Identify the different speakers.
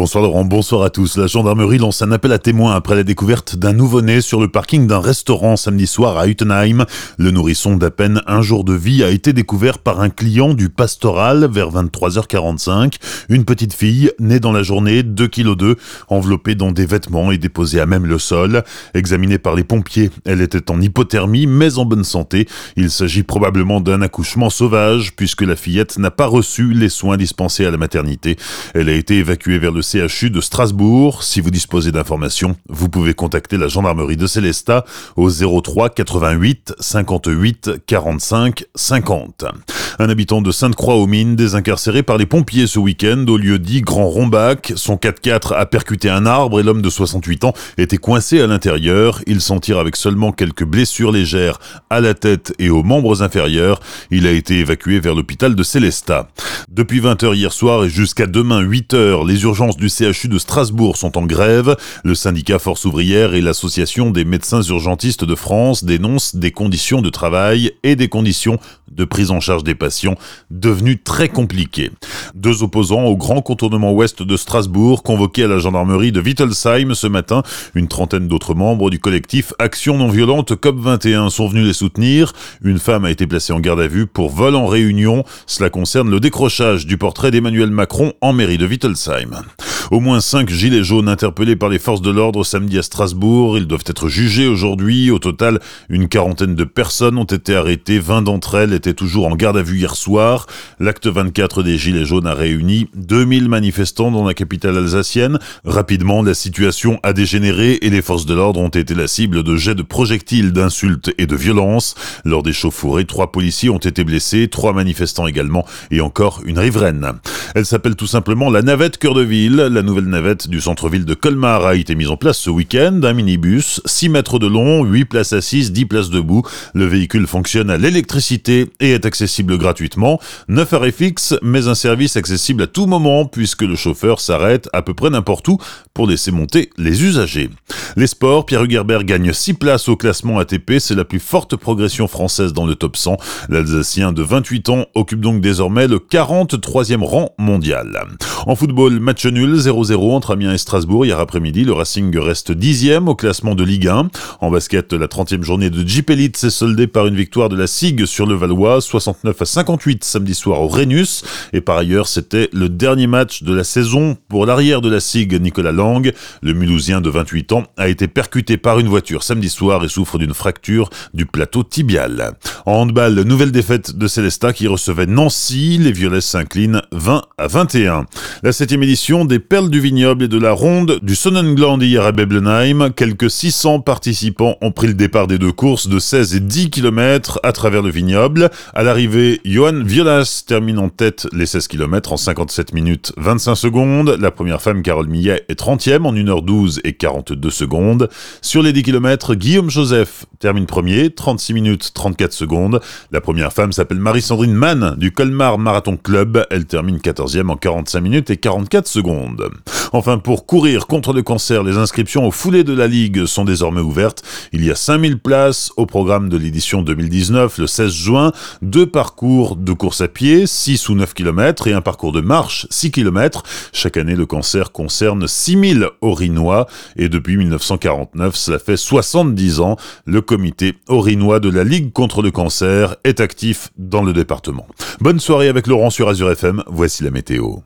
Speaker 1: Bonsoir Laurent, bonsoir à tous. La gendarmerie lance un appel à témoins après la découverte d'un nouveau-né sur le parking d'un restaurant samedi soir à Utenheim. Le nourrisson d'à peine un jour de vie a été découvert par un client du pastoral vers 23h45. Une petite fille, née dans la journée, 2 kg 2, enveloppée dans des vêtements et déposée à même le sol. Examinée par les pompiers, elle était en hypothermie mais en bonne santé. Il s'agit probablement d'un accouchement sauvage puisque la fillette n'a pas reçu les soins dispensés à la maternité. Elle a été évacuée vers le CHU de Strasbourg. Si vous disposez d'informations, vous pouvez contacter la gendarmerie de Célestat au 03 88 58 45 50. Un habitant de Sainte-Croix-aux-Mines désincarcéré par les pompiers ce week-end au lieu dit Grand Rombac. Son 4x4 a percuté un arbre et l'homme de 68 ans était coincé à l'intérieur. Il s'en tire avec seulement quelques blessures légères à la tête et aux membres inférieurs. Il a été évacué vers l'hôpital de Célestat. Depuis 20h hier soir et jusqu'à demain 8h, les urgences du CHU de Strasbourg sont en grève. Le syndicat Force ouvrière et l'association des médecins urgentistes de France dénoncent des conditions de travail et des conditions de prise en charge des patients devenues très compliquées. Deux opposants au grand contournement ouest de Strasbourg convoqués à la gendarmerie de Wittelsheim ce matin. Une trentaine d'autres membres du collectif Action non violente COP21 sont venus les soutenir. Une femme a été placée en garde à vue pour vol en réunion. Cela concerne le décrochage du portrait d'Emmanuel Macron en mairie de Wittelsheim. Au moins cinq gilets jaunes interpellés par les forces de l'ordre samedi à Strasbourg. Ils doivent être jugés aujourd'hui. Au total, une quarantaine de personnes ont été arrêtées. 20 d'entre elles étaient toujours en garde à vue hier soir. L'acte 24 des gilets jaunes a réuni 2000 manifestants dans la capitale alsacienne. Rapidement, la situation a dégénéré et les forces de l'ordre ont été la cible de jets de projectiles, d'insultes et de violences. Lors des chauffourées, trois policiers ont été blessés, trois manifestants également et encore une riveraine. Elle s'appelle tout simplement la navette cœur de ville nouvelle navette du centre-ville de Colmar a été mise en place ce week-end. Un minibus, 6 mètres de long, 8 places assises, 10 places debout. Le véhicule fonctionne à l'électricité et est accessible gratuitement. 9 arrêts fixes, mais un service accessible à tout moment puisque le chauffeur s'arrête à peu près n'importe où pour laisser monter les usagers. Les sports, Pierre Hugerbert gagne 6 places au classement ATP, c'est la plus forte progression française dans le top 100. L'Alsacien de 28 ans occupe donc désormais le 43e rang mondial. En football, match nul 0-0 entre Amiens et Strasbourg hier après-midi. Le Racing reste dixième au classement de Ligue 1. En basket, la 30e journée de Jeep Elite s'est soldée par une victoire de la SIG sur le Valois, 69 à 58 samedi soir au Rhenus. Et par ailleurs, c'était le dernier match de la saison pour l'arrière de la SIG, Nicolas Lang. Le Mulhousien de 28 ans a été percuté par une voiture samedi soir et souffre d'une fracture du plateau tibial. En handball, nouvelle défaite de Célestat qui recevait Nancy. Les Violets s'inclinent 20 à 21. La septième édition des Du Vignoble et de la Ronde du Sonnengland hier à Beblenheim. Quelques 600 participants ont pris le départ des deux courses de 16 et 10 km à travers le vignoble. À l'arrivée, Johan Violas termine en tête les 16 km en 57 minutes 25 secondes. La première femme, Carole Millet, est 30e en 1h12 et 42 secondes. Sur les 10 km, Guillaume Joseph termine premier, 36 minutes 34 secondes. La première femme s'appelle Marie-Sandrine Mann du Colmar Marathon Club. Elle termine 14e en 45 minutes et 44 secondes. Enfin, pour courir contre le cancer, les inscriptions au foulées de la Ligue sont désormais ouvertes. Il y a 5000 places au programme de l'édition 2019 le 16 juin. Deux parcours de course à pied, 6 ou 9 km et un parcours de marche, 6 km. Chaque année, le cancer concerne 6000 Orinois et depuis 1949, cela fait 70 ans, le comité orinois de la Ligue contre le cancer est actif dans le département. Bonne soirée avec Laurent sur Azure FM, voici la météo.